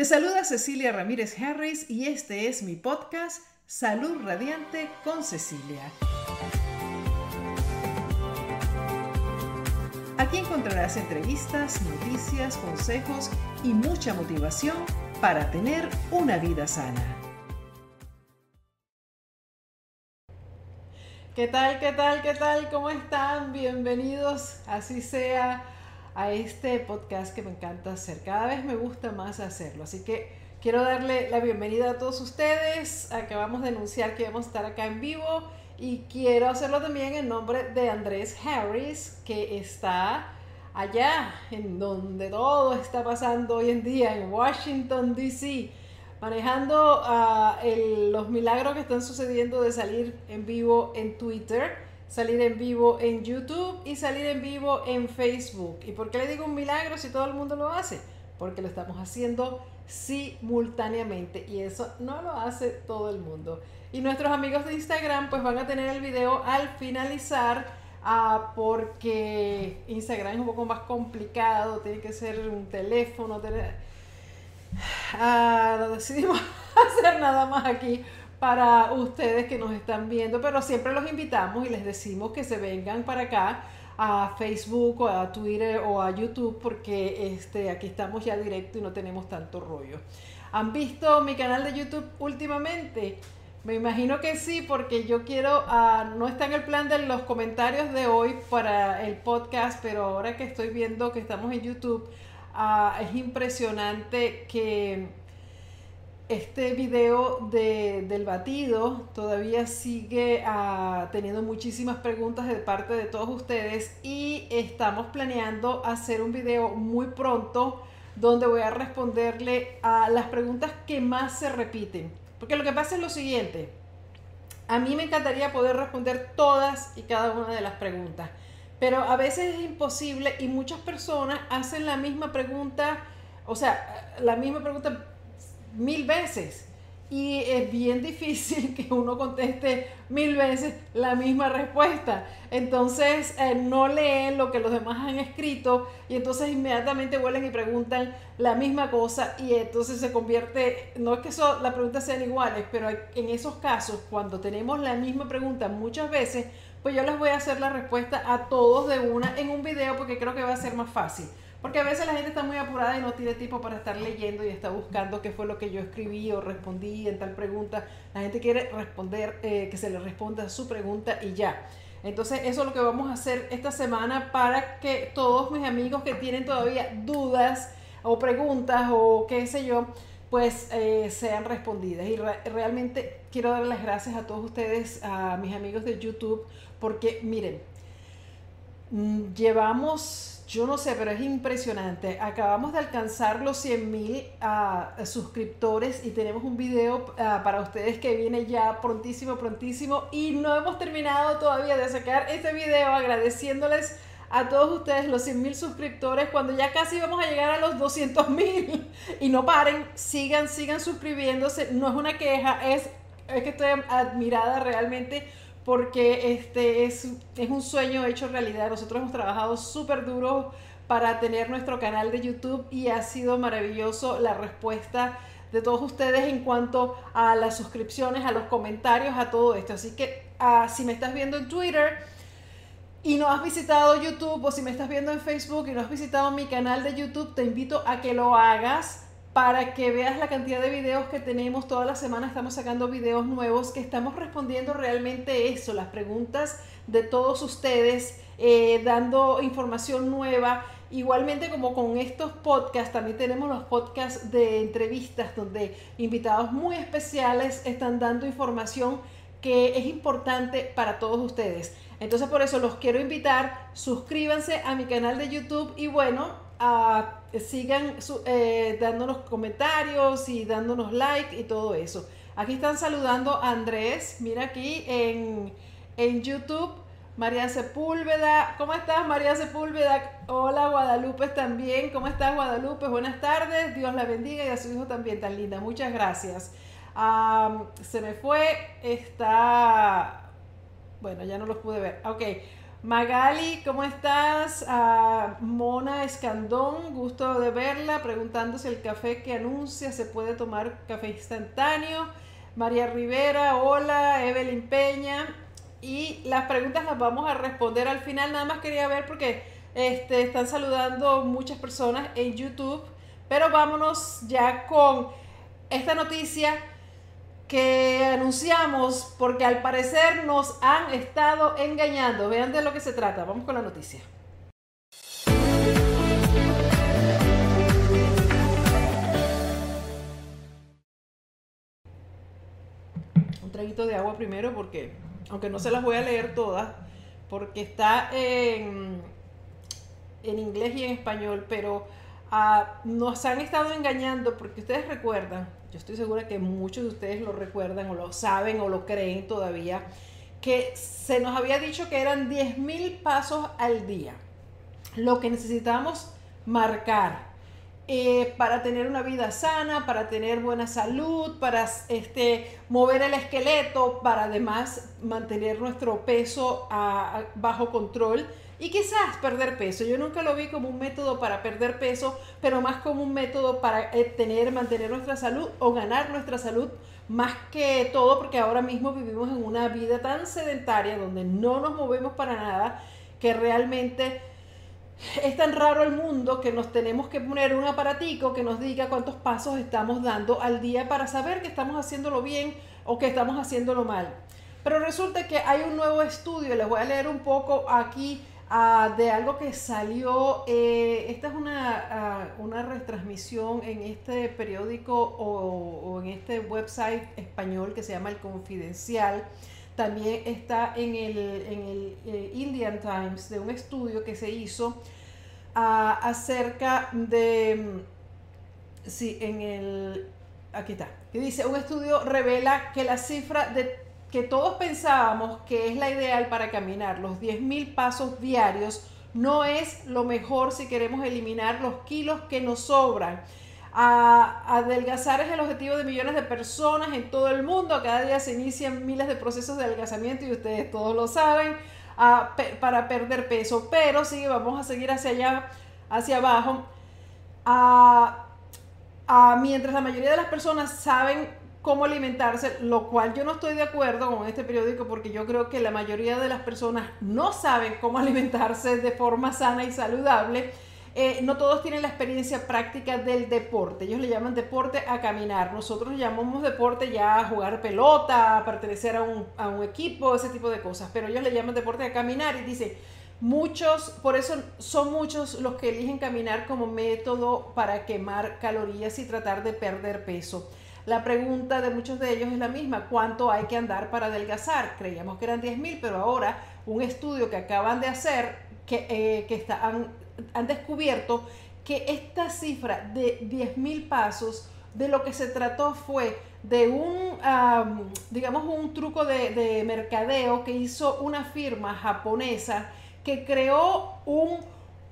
Te saluda Cecilia Ramírez Harris y este es mi podcast Salud Radiante con Cecilia. Aquí encontrarás entrevistas, noticias, consejos y mucha motivación para tener una vida sana. ¿Qué tal, qué tal, qué tal? ¿Cómo están? Bienvenidos, así sea a este podcast que me encanta hacer. Cada vez me gusta más hacerlo. Así que quiero darle la bienvenida a todos ustedes. Acabamos de anunciar que vamos a estar acá en vivo y quiero hacerlo también en nombre de Andrés Harris, que está allá en donde todo está pasando hoy en día, en Washington, D.C., manejando uh, los milagros que están sucediendo de salir en vivo en Twitter salir en vivo en YouTube y salir en vivo en Facebook. ¿Y por qué le digo un milagro si todo el mundo lo hace? Porque lo estamos haciendo simultáneamente y eso no lo hace todo el mundo. Y nuestros amigos de Instagram pues van a tener el video al finalizar ah, porque Instagram es un poco más complicado, tiene que ser un teléfono. Ah, decidimos hacer nada más aquí para ustedes que nos están viendo, pero siempre los invitamos y les decimos que se vengan para acá a Facebook o a Twitter o a YouTube porque este, aquí estamos ya directo y no tenemos tanto rollo. ¿Han visto mi canal de YouTube últimamente? Me imagino que sí, porque yo quiero, uh, no está en el plan de los comentarios de hoy para el podcast, pero ahora que estoy viendo que estamos en YouTube, uh, es impresionante que este video del batido todavía sigue ah, teniendo muchísimas preguntas de parte de todos ustedes y estamos planeando hacer un video muy pronto donde voy a responderle a las preguntas que más se repiten. Porque lo que pasa es lo siguiente, a mí me encantaría poder responder todas y cada una de las preguntas, pero a veces es imposible y muchas personas hacen la misma pregunta, o sea, la misma pregunta mil veces. Y es bien difícil que uno conteste mil veces la misma respuesta. Entonces eh, no leen lo que los demás han escrito y entonces inmediatamente vuelven y preguntan la misma cosa y entonces se convierte, no es que eso, las preguntas sean iguales, pero en esos casos, cuando tenemos la misma pregunta muchas veces, pues yo les voy a hacer la respuesta a todos de una en un video porque creo que va a ser más fácil. Porque a veces la gente está muy apurada y no tiene tiempo para estar leyendo y está buscando qué fue lo que yo escribí o respondí en tal pregunta. La gente quiere responder, eh, que se le responda su pregunta y ya. Entonces eso es lo que vamos a hacer esta semana para que todos mis amigos que tienen todavía dudas o preguntas o qué sé yo, pues eh, sean respondidas. Y realmente quiero dar las gracias a todos ustedes, a mis amigos de YouTube, porque miren, mm, llevamos yo no sé, pero es impresionante. Acabamos de alcanzar los 100 mil ah, suscriptores y tenemos un video ah, para ustedes que viene ya prontísimo, prontísimo. Y no hemos terminado todavía de sacar este video agradeciéndoles a todos ustedes los 100 mil suscriptores cuando ya casi vamos a llegar a los 200 mil. Y no paren, sigan, sigan suscribiéndose. No es una queja, es, es que estoy admirada realmente porque este es, es un sueño hecho realidad. Nosotros hemos trabajado súper duro para tener nuestro canal de YouTube y ha sido maravilloso la respuesta de todos ustedes en cuanto a las suscripciones, a los comentarios, a todo esto. Así que ah, si me estás viendo en Twitter y no has visitado YouTube o si me estás viendo en Facebook y no has visitado mi canal de YouTube, te invito a que lo hagas para que veas la cantidad de videos que tenemos. Toda la semana estamos sacando videos nuevos que estamos respondiendo realmente eso, las preguntas de todos ustedes, eh, dando información nueva. Igualmente como con estos podcasts, también tenemos los podcasts de entrevistas donde invitados muy especiales están dando información que es importante para todos ustedes. Entonces por eso los quiero invitar, suscríbanse a mi canal de YouTube y bueno, sigan eh, dándonos comentarios y dándonos like y todo eso. Aquí están saludando a Andrés, mira aquí en, en YouTube. María Sepúlveda, ¿cómo estás María Sepúlveda? Hola Guadalupe también, ¿cómo estás Guadalupe? Buenas tardes, Dios la bendiga y a su hijo también tan linda, muchas gracias. se me fue, está, bueno, ya no los pude ver, ok. Magali, ¿cómo estás? Ah, Mona Escandón, gusto de verla, preguntando si el café que anuncia se puede tomar café instantáneo. María Rivera, hola, Evelyn Peña. Y las preguntas las vamos a responder al final. Nada más quería ver porque este, están saludando muchas personas en YouTube. Pero vámonos ya con esta noticia que anunciamos porque al parecer nos han estado engañando. Vean de lo que se trata. Vamos con la noticia. Un traguito de agua primero porque, aunque no se las voy a leer todas, porque está en, en inglés y en español, pero ah, nos han estado engañando porque ustedes recuerdan yo estoy segura que muchos de ustedes lo recuerdan o lo saben o lo creen todavía, que se nos había dicho que eran 10.000 pasos al día, lo que necesitamos marcar. Eh, para tener una vida sana, para tener buena salud, para este, mover el esqueleto, para además mantener nuestro peso bajo control y quizás perder peso. Yo nunca lo vi como un método para perder peso, pero más como un método para eh, tener, mantener nuestra salud o ganar nuestra salud más que todo, porque ahora mismo vivimos en una vida tan sedentaria donde no nos movemos para nada, que realmente es tan raro el mundo que nos tenemos que poner un aparatico que nos diga cuántos pasos estamos dando al día para saber que estamos haciéndolo bien o que estamos haciéndolo mal. Pero resulta que hay un nuevo estudio, les voy a leer un poco aquí Ah, de algo que salió. Eh, esta es una, ah, una, retransmisión en este periódico o, en este website español que se llama El Confidencial. También está en el, en el eh, Indian Times de un estudio que se hizo ah, acerca de. Sí, en el. Aquí está. Que dice: un estudio revela que la cifra de que todos pensábamos que es la ideal para caminar, los 10.000 pasos diarios, no es lo mejor si queremos eliminar los kilos que nos sobran. adelgazar es el objetivo de millones de personas en todo el mundo. Cada día se inician miles de procesos de adelgazamiento y ustedes todos lo saben para perder peso. Pero sí, vamos a seguir hacia allá, hacia abajo. mientras la mayoría de las personas saben cómo alimentarse, lo cual yo no estoy de acuerdo con este periódico porque yo creo que la mayoría de las personas no saben cómo alimentarse de forma sana y saludable. Eh, no todos tienen la experiencia práctica del deporte. Ellos le llaman deporte a caminar. Nosotros llamamos deporte ya a jugar pelota, a pertenecer a un, a un equipo, ese tipo de cosas. Pero ellos le llaman deporte a caminar y dicen, muchos, por eso son muchos los que eligen caminar como método para quemar calorías y tratar de perder peso. La pregunta de muchos de ellos es la misma, ¿cuánto hay que andar para adelgazar? Creíamos que eran 10.000, pero ahora un estudio que acaban de hacer, que, eh, han, descubierto que esta cifra de 10.000 pasos, de lo que se trató fue de un, digamos, un truco de, mercadeo que hizo una firma japonesa que creó un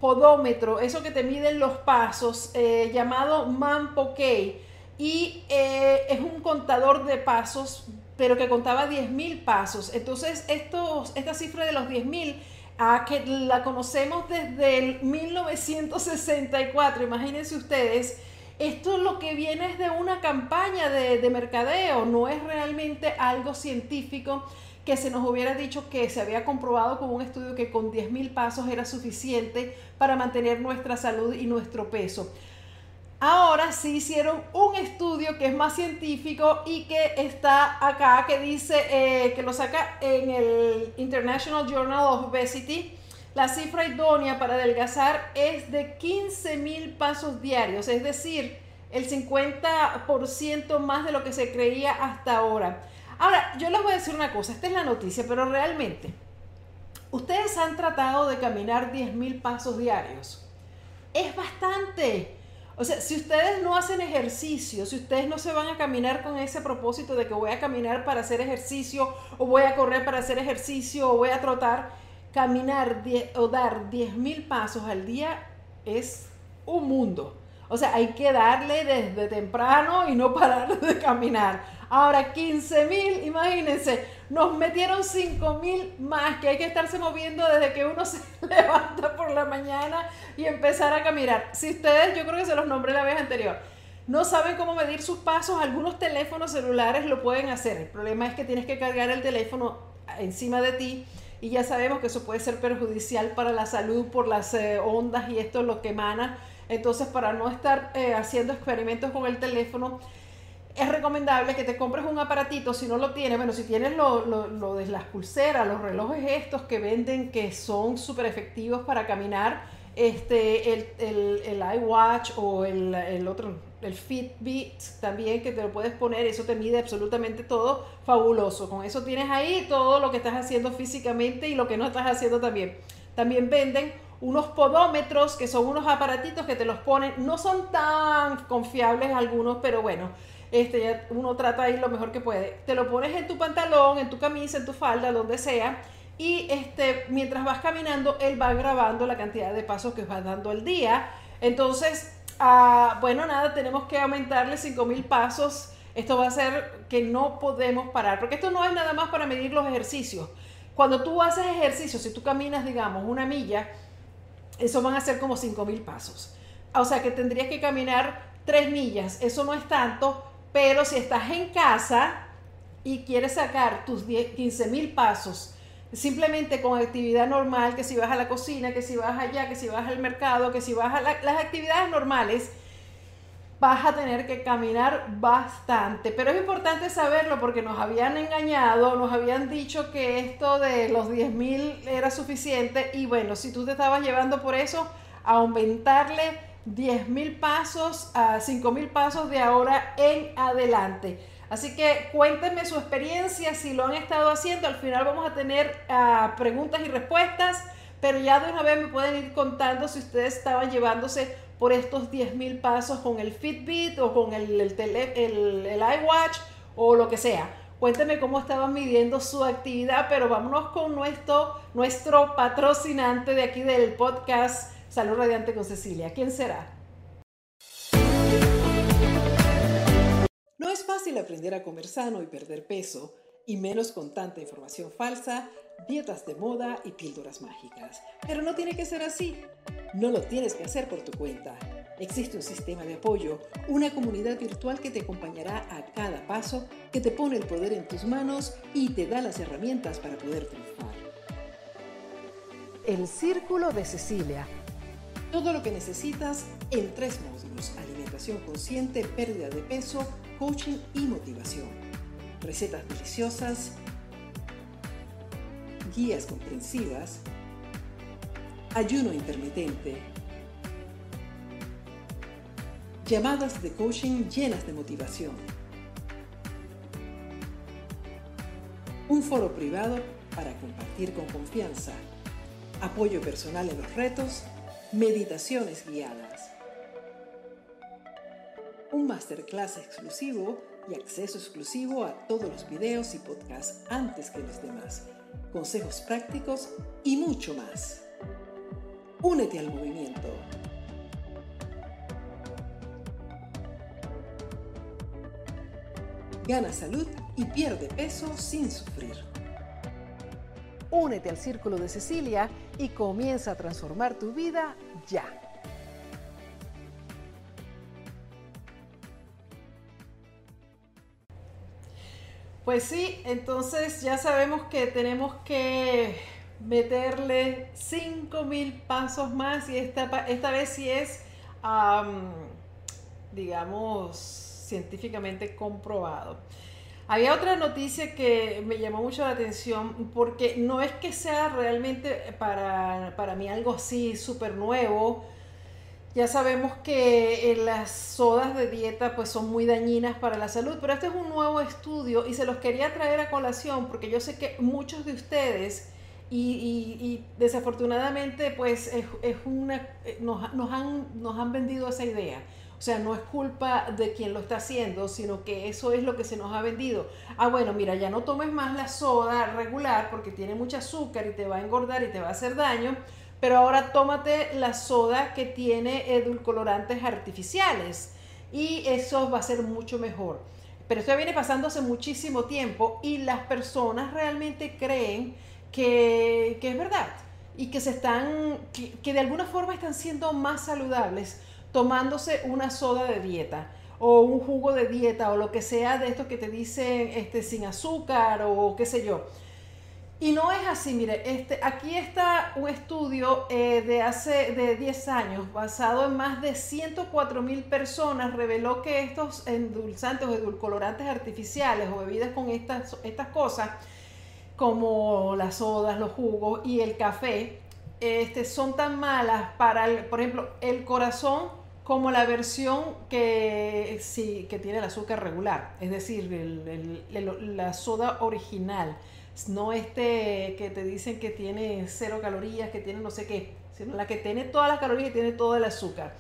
podómetro, eso que te miden los pasos, eh, llamado Manpokei y eh, es un contador de pasos, pero que contaba 10.000 pasos. Entonces, esta cifra de los 10.000, a que la conocemos desde el 1964, imagínense ustedes, esto lo que viene es de una campaña de, de mercadeo, no es realmente algo científico que se nos hubiera dicho que se había comprobado con un estudio que con 10.000 pasos era suficiente para mantener nuestra salud y nuestro peso. Ahora sí hicieron un estudio que es más científico y que está acá, que dice, eh, que lo saca en el International Journal of Obesity. La cifra idónea para adelgazar es de 15 mil pasos diarios, es decir, el 50% más de lo que se creía hasta ahora. Ahora, yo les voy a decir una cosa, esta es la noticia, pero realmente, ustedes han tratado de caminar 10 mil pasos diarios. Es bastante. O sea, si ustedes no hacen ejercicio, si ustedes no se van a caminar con ese propósito de que voy a caminar para hacer ejercicio, o voy a correr para hacer ejercicio, o voy a trotar, caminar o dar 10 mil pasos al día es un mundo. O sea, hay que darle desde temprano y no parar de caminar. Ahora 15 mil, imagínense, nos metieron 5 mil más que hay que estarse moviendo desde que uno se levanta por la mañana y empezar a caminar. Si ustedes, yo creo que se los nombré la vez anterior, no saben cómo medir sus pasos, algunos teléfonos celulares lo pueden hacer. El problema es que tienes que cargar el teléfono encima de ti y ya sabemos que eso puede ser perjudicial para la salud por las eh, ondas y esto es lo que emana. Entonces, para no estar eh, haciendo experimentos con el teléfono, es recomendable que te compres un aparatito, si no lo tienes, bueno, si tienes lo, lo, de las pulseras, los relojes estos que venden que son súper efectivos para caminar, este, el, el, el iWatch o el, el, otro, el Fitbit también que te lo puedes poner, eso te mide absolutamente todo, fabuloso. Con eso tienes ahí todo lo que estás haciendo físicamente y lo que no estás haciendo también. También venden unos podómetros que son unos aparatitos que te los ponen, no son tan confiables algunos, pero bueno, este, ya uno trata ahí lo mejor que puede. Te lo pones en tu pantalón, en tu camisa, en tu falda, donde sea. Y este, mientras vas caminando, él va grabando la cantidad de pasos que vas dando al día. Entonces, ah, bueno, nada, tenemos que aumentarle 5000 pasos. Esto va a ser que no podemos parar, porque esto no es nada más para medir los ejercicios. Cuando tú haces ejercicio, si tú caminas, digamos, una milla, eso van a ser como 5000 pasos. O sea que tendrías que caminar 3 millas. Eso no es tanto, pero si estás en casa y quieres sacar tus 15 mil pasos, simplemente con actividad normal, que si vas a la cocina, que si vas allá, que si vas al mercado, que si vas a las actividades normales, vas a tener que caminar bastante. Pero es importante saberlo porque nos habían engañado, nos habían dicho que esto de los 10 mil era suficiente y bueno, si tú te estabas llevando por eso, aumentarle 10 mil pasos a 5 mil pasos de ahora en adelante. Así que cuéntenme su experiencia, si lo han estado haciendo. Al final vamos a tener ah, preguntas y respuestas, pero ya de una vez me pueden ir contando si ustedes estaban llevándose por estos 10 mil pasos con el Fitbit o con el, el, el, el iWatch o lo que sea. Cuéntenme cómo estaban midiendo su actividad, pero vámonos con nuestro, nuestro patrocinante de aquí del podcast Salud Radiante con Cecilia. ¿Quién será? No es fácil aprender a comer sano y perder peso, y menos con tanta información falsa, dietas de moda y píldoras mágicas. Pero no tiene que ser así. No lo tienes que hacer por tu cuenta. Existe un sistema de apoyo, una comunidad virtual que te acompañará a cada paso, que te pone el poder en tus manos y te da las herramientas para poder triunfar. El Círculo de Cecilia todo lo que necesitas en tres módulos, alimentación consciente, pérdida de peso, coaching y motivación. Recetas deliciosas, guías comprensivas, ayuno intermitente, llamadas de coaching llenas de motivación, un foro privado para compartir con confianza, apoyo personal en los retos Meditaciones guiadas. Un masterclass exclusivo y acceso exclusivo a todos los videos y podcasts antes que los demás. Consejos prácticos y mucho más. Únete al movimiento. Gana salud y pierde peso sin sufrir. Únete al Círculo de Cecilia y comienza a transformar tu vida ya. Pues sí, entonces ya sabemos que tenemos que meterle 5000 pasos más y esta, esta vez sí es, digamos, científicamente comprobado. Había otra noticia que me llamó mucho la atención porque no es que sea realmente para, para mí algo así súper nuevo. Ya sabemos que eh, las sodas de dieta pues son muy dañinas para la salud, pero este es un nuevo estudio y se los quería traer a colación porque yo sé que muchos de ustedes y, desafortunadamente pues es, una, eh, nos, nos, han, nos han vendido esa idea o sea, no es culpa de quien lo está haciendo, sino que eso es lo que se nos ha vendido. Ah, bueno, mira, ya no tomes más la soda regular porque tiene mucho azúcar y te va a engordar y te va a hacer daño, pero ahora tómate la soda que tiene edulcorantes artificiales y eso va a ser mucho mejor. Pero esto viene pasando hace muchísimo tiempo y las personas realmente creen que, es verdad y que se están, que, de alguna forma están siendo más saludables tomándose una soda de dieta o un jugo de dieta o lo que sea de estos que te dicen este, sin azúcar o qué sé yo. Y no es así, mire, este, aquí está un estudio eh, de hace de 10 años, basado en más de 104 mil personas, reveló que estos endulzantes o edulcorantes artificiales o bebidas con estas, estas cosas, como las sodas, los jugos y el café, este, son tan malas para, el, por ejemplo, el corazón como la versión que, sí, que tiene el azúcar regular, es decir, la soda original no este que te dicen que tiene cero calorías, que tiene no sé qué, sino la que tiene todas las calorías y tiene todo el azúcar.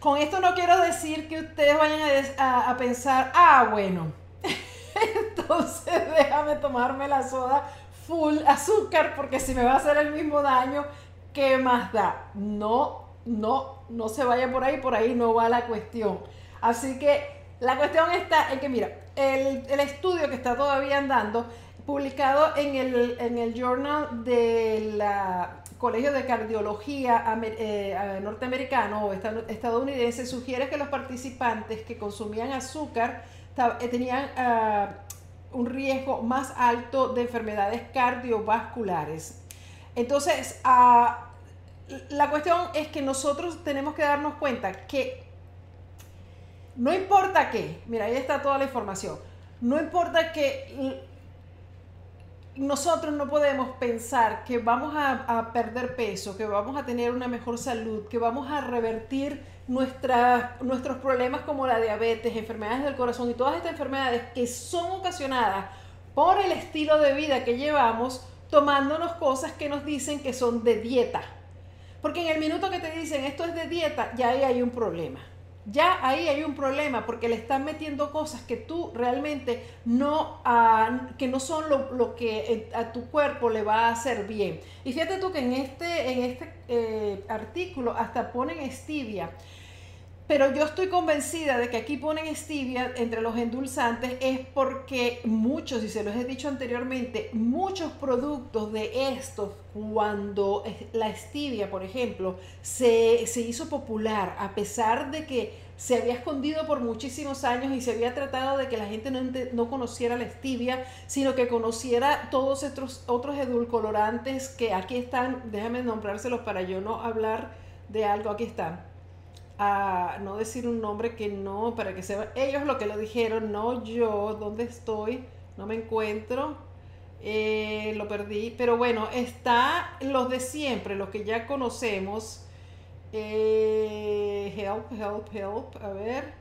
Con esto no quiero decir que ustedes vayan a, pensar, ah, bueno, entonces déjame tomarme la soda full azúcar porque si me va a hacer el mismo daño, ¿qué más da? No, no, no se vaya por ahí, por ahí no va la cuestión. Así que la cuestión está en que, mira, el, el estudio que está todavía andando publicado en el, en el Journal del Colegio de Cardiología eh, norteamericano o estadounidense, sugiere que los participantes que consumían azúcar eh, tenían ah, un riesgo más alto de enfermedades cardiovasculares. Entonces, ah, la cuestión es que nosotros tenemos que darnos cuenta que no importa qué, mira, ahí está toda la información, no importa que nosotros no podemos pensar que vamos a, perder peso, que vamos a tener una mejor salud, que vamos a revertir nuestros problemas como la diabetes, enfermedades del corazón y todas estas enfermedades que son ocasionadas por el estilo de vida que llevamos, tomándonos cosas que nos dicen que son de dieta. Porque en el minuto que te dicen esto es de dieta, ya ahí hay un problema ya ahí hay un problema porque le están metiendo cosas que tú realmente no, ah, que no son lo, que eh, a tu cuerpo le va a hacer bien. Y fíjate tú que en este, en este eh, artículo hasta ponen stevia. Pero yo estoy convencida de que aquí ponen stevia entre los endulzantes es porque muchos, y se los he dicho anteriormente, muchos productos de estos, cuando la stevia, por ejemplo, se, se hizo popular, a pesar de que se había escondido por muchísimos años y se había tratado de que la gente no, no conociera la stevia, sino que conociera todos estos otros edulcorantes que aquí están, déjame nombrárselos para yo no hablar de algo, aquí están a no decir un nombre que no, para que sepan ellos lo que lo dijeron, no yo, ¿dónde estoy? No me encuentro, eh, lo perdí, pero bueno, está los de siempre, los que ya conocemos, eh, help, help, help, a ver,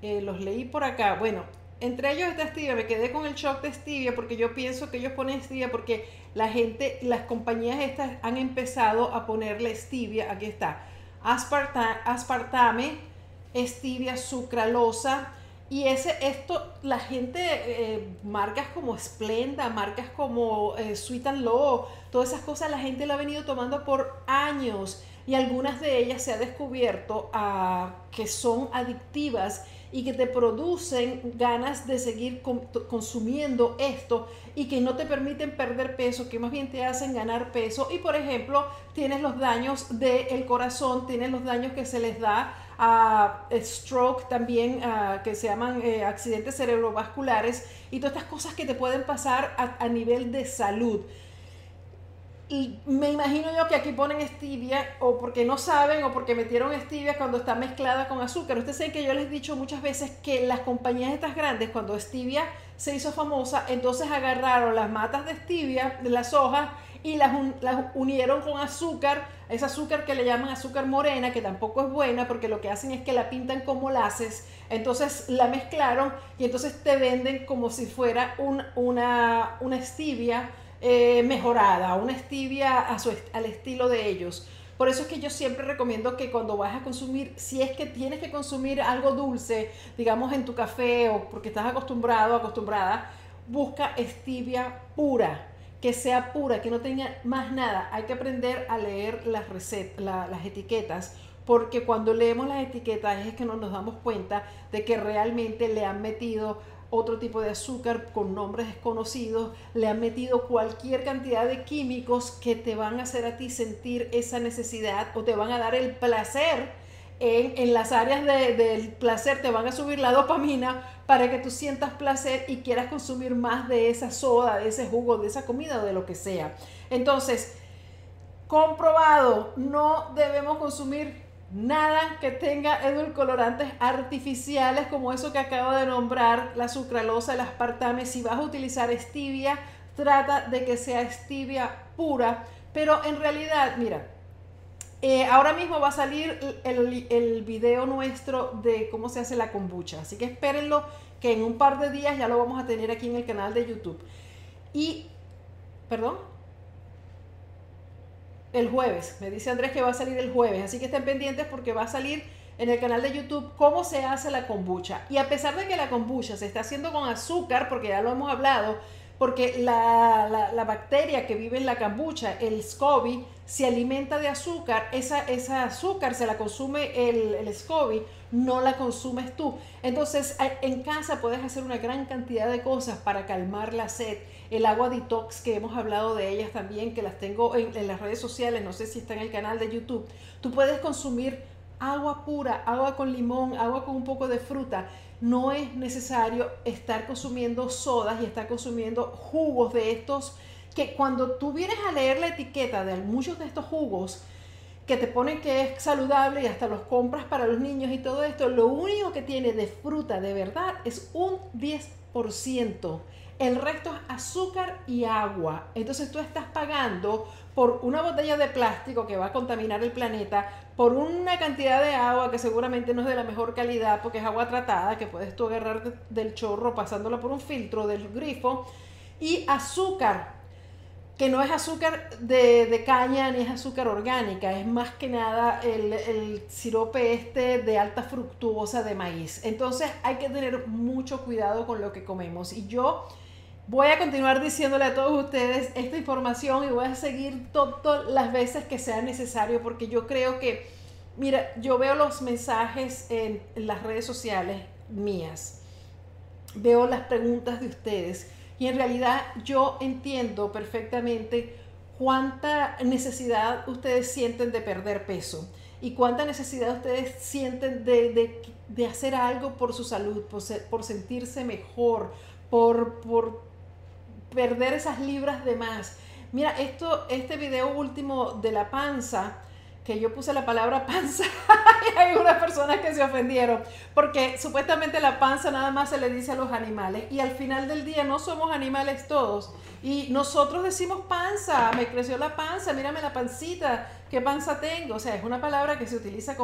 eh, los leí por acá, bueno, entre ellos está Stevia, me quedé con el shock de Stevia porque yo pienso que ellos ponen Stevia porque la gente, las compañías estas han empezado a ponerle Stevia, aquí está, aspartame, stevia, sucralosa. Y ese, esto, la gente, eh, marcas como Splenda, marcas como eh, Sweet and Low, todas esas cosas la gente lo ha venido tomando por años y algunas de ellas se ha descubierto ah, que son adictivas y que te producen ganas de seguir consumiendo esto y que no te permiten perder peso, que más bien te hacen ganar peso. Y por ejemplo, tienes los daños del corazón, tienes los daños que se les da a stroke también, que se llaman eh, accidentes cerebrovasculares y todas estas cosas que te pueden pasar a nivel de salud. Y me imagino yo que aquí ponen stevia o porque no saben o porque metieron stevia cuando está mezclada con azúcar. Ustedes saben que yo les he dicho muchas veces que las compañías estas grandes, cuando stevia se hizo famosa, entonces agarraron las matas de stevia, de las hojas, y las, unieron con azúcar, ese azúcar que le llaman azúcar morena, que tampoco es buena porque lo que hacen es que la pintan como laces, entonces la mezclaron y entonces te venden como si fuera un, una, una eh, mejorada, una stevia al estilo de ellos. Por eso es que yo siempre recomiendo que cuando vas a consumir, si es que tienes que consumir algo dulce, digamos en tu café o porque estás acostumbrado, acostumbrada, busca stevia pura, que sea pura, que no tenga más nada. Hay que aprender a leer las recetas, las etiquetas, porque cuando leemos las etiquetas es que no nos damos cuenta de que realmente le han metido otro tipo de azúcar con nombres desconocidos, le han metido cualquier cantidad de químicos que te van a hacer a ti sentir esa necesidad o te van a dar el placer en, las áreas del placer, te van a subir la dopamina para que tú sientas placer y quieras consumir más de esa soda, de ese jugo, de esa comida o de lo que sea. Entonces, comprobado, no debemos consumir Nada que tenga edulcorantes artificiales como eso que acabo de nombrar, la sucralosa, el aspartame. Si vas a utilizar stevia, trata de que sea stevia pura. Pero en realidad, mira, eh, ahora mismo va a salir el, el, video nuestro de cómo se hace la kombucha. Así que espérenlo, que en un par de días ya lo vamos a tener aquí en el canal de YouTube. Y, perdón el jueves. Me dice Andrés que va a salir el jueves, así que estén pendientes porque va a salir en el canal de YouTube cómo se hace la kombucha. Y a pesar de que la kombucha se está haciendo con azúcar, porque ya lo hemos hablado, porque la, bacteria que vive en la kombucha, el SCOBY, se alimenta de azúcar, esa, esa azúcar se la consume el, el SCOBY, no la consumes tú. Entonces, en casa puedes hacer una gran cantidad de cosas para calmar la sed el agua detox, que hemos hablado de ellas también, que las tengo en, las redes sociales, no sé si está en el canal de YouTube. Tú puedes consumir agua pura, agua con limón, agua con un poco de fruta. No es necesario estar consumiendo sodas y estar consumiendo jugos de estos que cuando tú vienes a leer la etiqueta de muchos de estos jugos, que te ponen que es saludable y hasta los compras para los niños y todo esto, lo único que tiene de fruta de verdad es un 10%. El resto es azúcar y agua. Entonces tú estás pagando por una botella de plástico que va a contaminar el planeta, por una cantidad de agua que seguramente no es de la mejor calidad porque es agua tratada, que puedes tú agarrar del chorro pasándola por un filtro del grifo, y azúcar, que no es azúcar de, caña ni es azúcar orgánica, es más que nada el, sirope este de alta fructuosa de maíz. Entonces hay que tener mucho cuidado con lo que comemos. Y yo Voy a continuar diciéndole a todos ustedes esta información y voy a seguir todas las veces que sea necesario porque yo creo que, mira, yo veo los mensajes en, las redes sociales mías, veo las preguntas de ustedes y en realidad yo entiendo perfectamente cuánta necesidad ustedes sienten de perder peso y cuánta necesidad ustedes sienten de, hacer algo por su salud, por, por sentirse mejor, por, por perder esas libras de más. Mira, esto, este video último de la panza, que yo puse la palabra panza, y hay unas personas que se ofendieron, porque supuestamente la panza nada más se le dice a los animales, y al final del día no somos animales todos, y nosotros decimos panza, me creció la panza, mírame la pancita, qué panza tengo, o sea, es una palabra que se utiliza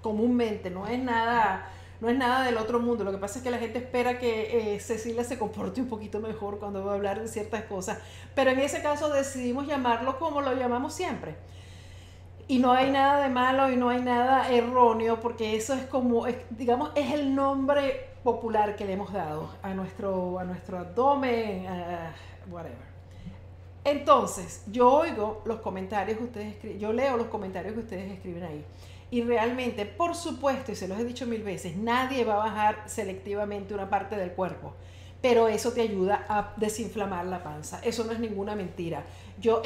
comúnmente, no es nada no es nada del otro mundo. Lo que pasa es que la gente espera que eh, Cecilia se comporte un poquito mejor cuando va a hablar de ciertas cosas. Pero en ese caso decidimos llamarlo como lo llamamos siempre. Y no hay nada de malo y no hay nada erróneo porque eso es como, digamos, es el nombre popular que le hemos dado a nuestro, a nuestro abdomen, whatever. Entonces, yo oigo los comentarios que ustedes escriben, yo leo los comentarios que ustedes escriben ahí. Y realmente, por supuesto, y se los he dicho mil veces, nadie va a bajar selectivamente una parte del cuerpo, pero eso te ayuda a desinflamar la panza. Eso no es ninguna mentira. Yo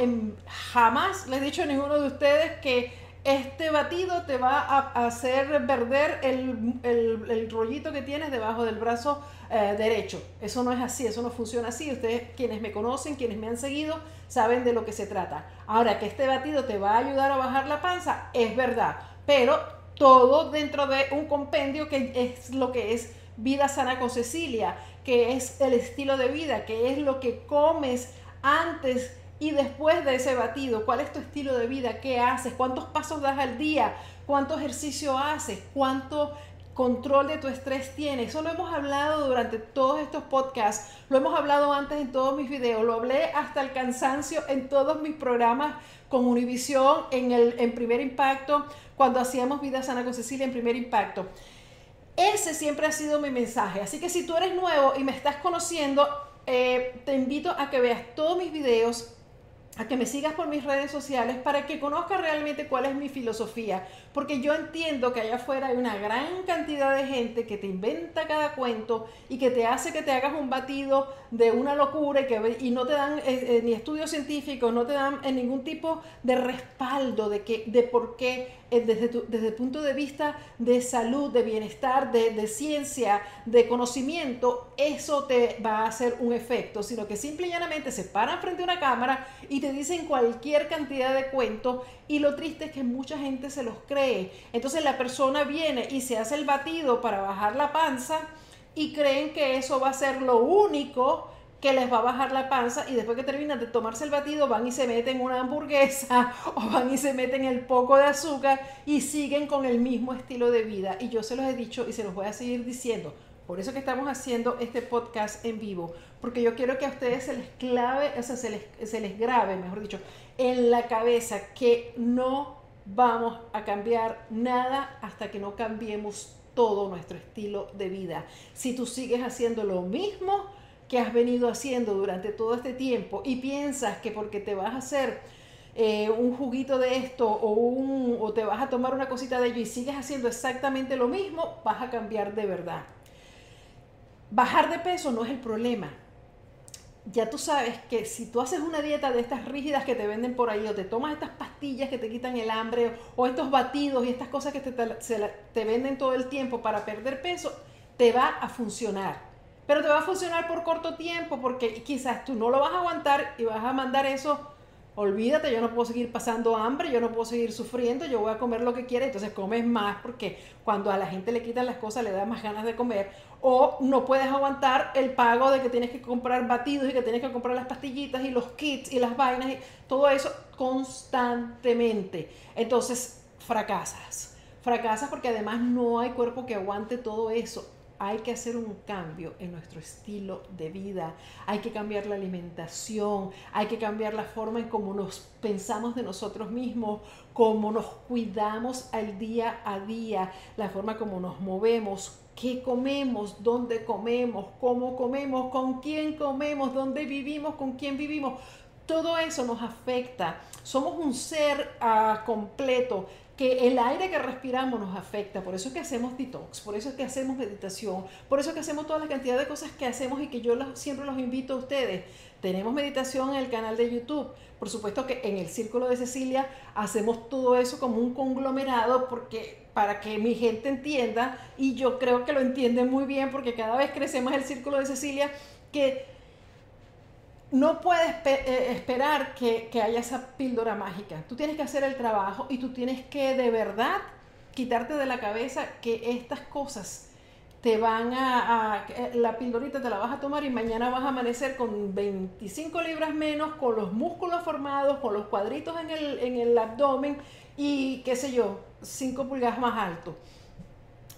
jamás le he dicho a ninguno de ustedes que este batido te va a hacer perder el, rollito que tienes debajo del brazo eh, derecho. Eso no es así, eso no funciona así. Ustedes, quienes me conocen, quienes me han seguido, saben de lo que se trata. Ahora, que este batido te va a ayudar a bajar la panza, es verdad pero todo dentro de un compendio que es lo que es vida sana con Cecilia, que es el estilo de vida, que es lo que comes antes y después de ese batido. ¿Cuál es tu estilo de vida? ¿Qué haces? ¿Cuántos pasos das al día? ¿Cuánto ejercicio haces? ¿Cuánto control de tu estrés tienes? Eso lo hemos hablado durante todos estos podcasts, lo hemos hablado antes en todos mis videos, lo hablé hasta el cansancio en todos mis programas con Univisión, en, el, en Primer Impacto, cuando hacíamos Vida Sana con Cecilia en Primer Impacto. Ese siempre ha sido mi mensaje. Así que si tú eres nuevo y me estás conociendo, eh, te invito a que veas todos mis videos a que me sigas por mis redes sociales para que conozcas realmente cuál es mi filosofía, porque yo entiendo que allá afuera hay una gran cantidad de gente que te inventa cada cuento y que te hace que te hagas un batido de una locura y, que, y no te dan eh, eh, ni estudios científicos, no te dan eh, ningún tipo de respaldo de, que, de por qué desde, desde el punto de vista de salud, de bienestar, de, de, ciencia, de conocimiento, eso te va a hacer un efecto, sino que simple y llanamente se paran frente a una cámara y te dicen cualquier cantidad de cuentos y lo triste es que mucha gente se los cree. Entonces la persona viene y se hace el batido para bajar la panza y creen que eso va a ser lo único que les va a bajar la panza y después que terminan de tomarse el batido van y se meten una hamburguesa o van y se meten el poco de azúcar y siguen con el mismo estilo de vida. Y yo se los he dicho y se los voy a seguir diciendo. Por eso que estamos haciendo este podcast en vivo, porque yo quiero que a ustedes se les clave, o sea, se les, se les grabe, mejor dicho, en la cabeza que no vamos a cambiar nada hasta que no cambiemos todo nuestro estilo de vida. Si tú sigues haciendo lo mismo que has venido haciendo durante todo este tiempo y piensas que porque te vas a hacer eh, un juguito de esto o, un, o te vas a tomar una cosita de ello y sigues haciendo exactamente lo mismo, vas a cambiar de verdad. Bajar de peso no es el problema. Ya tú sabes que si tú haces una dieta de estas rígidas que te venden por ahí o te tomas estas pastillas que te quitan el hambre o estos batidos y estas cosas que te, te venden todo el tiempo para perder peso, te va a funcionar. Pero te va a funcionar por corto tiempo porque quizás tú no lo vas a aguantar y vas a mandar eso olvídate, yo no puedo seguir pasando hambre, yo no puedo seguir sufriendo, yo voy a comer lo que quiera, entonces comes más porque cuando a la gente le quitan las cosas le da más ganas de comer, o no puedes aguantar el pago de que tienes que comprar batidos y que tienes que comprar las pastillitas y los kits y las vainas y todo eso constantemente. Entonces fracasas. Fracasas porque además no hay cuerpo que aguante todo eso hay que hacer un cambio en nuestro estilo de vida, hay que cambiar la alimentación, hay que cambiar la forma en cómo nos pensamos de nosotros mismos, cómo nos cuidamos al día a día, la forma como nos movemos, qué comemos, dónde comemos, cómo comemos, con quién comemos, dónde vivimos, con quién vivimos. Todo eso nos afecta. Somos un ser uh, completo que el aire que respiramos nos afecta, por eso es que hacemos detox, por eso es que hacemos meditación, por eso es que hacemos toda la cantidad de cosas que hacemos y que yo siempre los invito a ustedes. Tenemos meditación en el canal de YouTube, por supuesto que en el Círculo de Cecilia hacemos todo eso como un conglomerado porque para que mi gente entienda y yo creo que lo entienden muy bien porque cada vez crecemos el Círculo de Cecilia que no puedes eh, esperar que, haya esa píldora mágica. Tú tienes que hacer el trabajo y tú tienes que de verdad quitarte de la cabeza que estas cosas te van a, la pildorita te la vas a tomar y mañana vas a amanecer con 25 libras menos, con los músculos formados, con los cuadritos en el, en el abdomen y qué sé yo, 5 pulgadas más alto.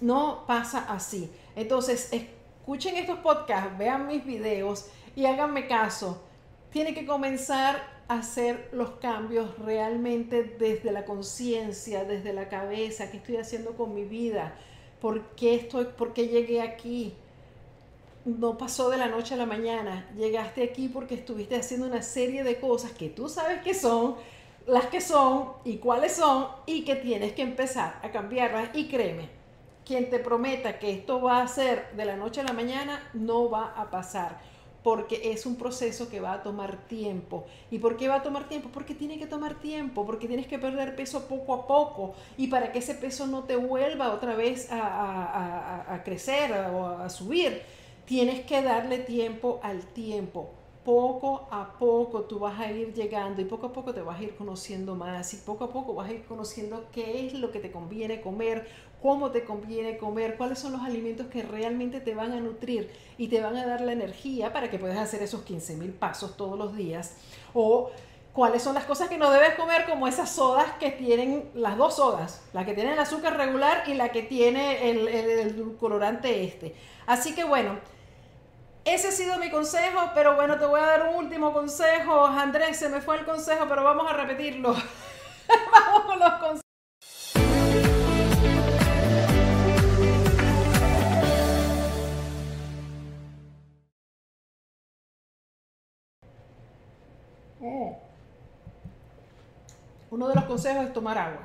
No pasa así. Entonces, escuchen estos podcasts, vean mis videos y háganme caso, tiene que comenzar a hacer los cambios realmente desde la conciencia, desde la cabeza, qué estoy haciendo con mi vida, por qué estoy, por qué llegué aquí. No pasó de la noche a la mañana, llegaste aquí porque estuviste haciendo una serie de cosas que tú sabes que son, las que son y cuáles son y que tienes que empezar a cambiarlas. Y créeme, quien te prometa que esto va a ser de la noche a la mañana no va a pasar porque es un proceso que va a tomar tiempo. ¿Y por qué va a tomar tiempo? Porque tiene que tomar tiempo, porque tienes que perder peso poco a poco y para que ese peso no te vuelva otra vez a, crecer o a subir, tienes que darle tiempo al tiempo poco a poco tú vas a ir llegando y poco a poco te vas a ir conociendo más y poco a poco vas a ir conociendo qué es lo que te conviene comer, cómo te conviene comer, cuáles son los alimentos que realmente te van a nutrir y te van a dar la energía para que puedas hacer esos 15 mil pasos todos los días o cuáles son las cosas que no debes comer como esas sodas que tienen las dos sodas, la que tiene el azúcar regular y la que tiene el, el colorante este. Así que bueno, ese ha sido mi consejo, pero bueno, te voy a dar un último consejo. Andrés, se me fue el consejo, pero vamos a repetirlo. uno de los consejos es tomar agua.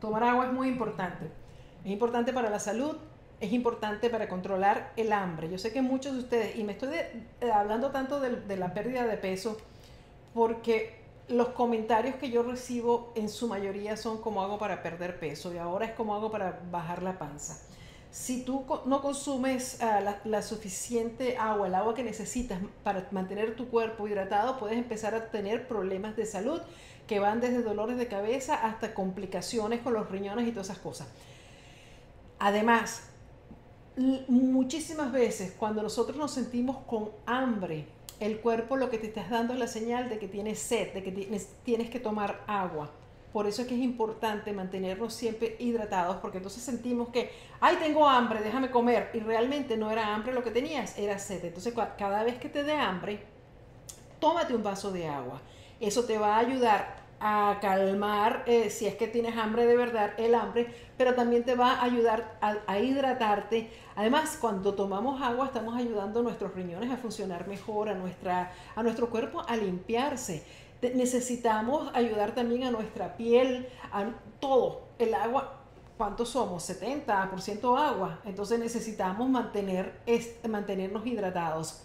Tomar agua es muy importante. Es importante para la salud, es importante para controlar el hambre. Yo sé que muchos de ustedes, y me estoy hablando tanto de, la pérdida de peso, porque los comentarios que yo recibo en su mayoría son como hago para perder peso y ahora es como hago para bajar la panza. Si tú no consumes ah, la, suficiente agua, el agua que necesitas para mantener tu cuerpo hidratado, puedes empezar a tener problemas de salud que van desde dolores de cabeza hasta complicaciones con los riñones y todas esas cosas. Además, muchísimas veces cuando nosotros nos sentimos con hambre, el cuerpo lo que te estás dando es la señal de que tienes sed, de que tienes, que tomar agua. Por eso es que es importante mantenernos siempre hidratados, porque entonces sentimos que, ay, tengo hambre, déjame comer. Y realmente no era hambre lo que tenías, era sed. Entonces, cada vez que te dé hambre, tómate un vaso de agua. Eso te va a ayudar a calmar, eh, si es que tienes hambre de verdad, el hambre, pero también te va a ayudar a, hidratarte. Además, cuando tomamos agua, estamos ayudando a nuestros riñones a funcionar mejor, a, nuestra, a nuestro cuerpo a limpiarse. necesitamos ayudar también a nuestra piel, a todo. El agua, ¿cuántos somos? 70% agua. Entonces necesitamos mantener, mantenernos hidratados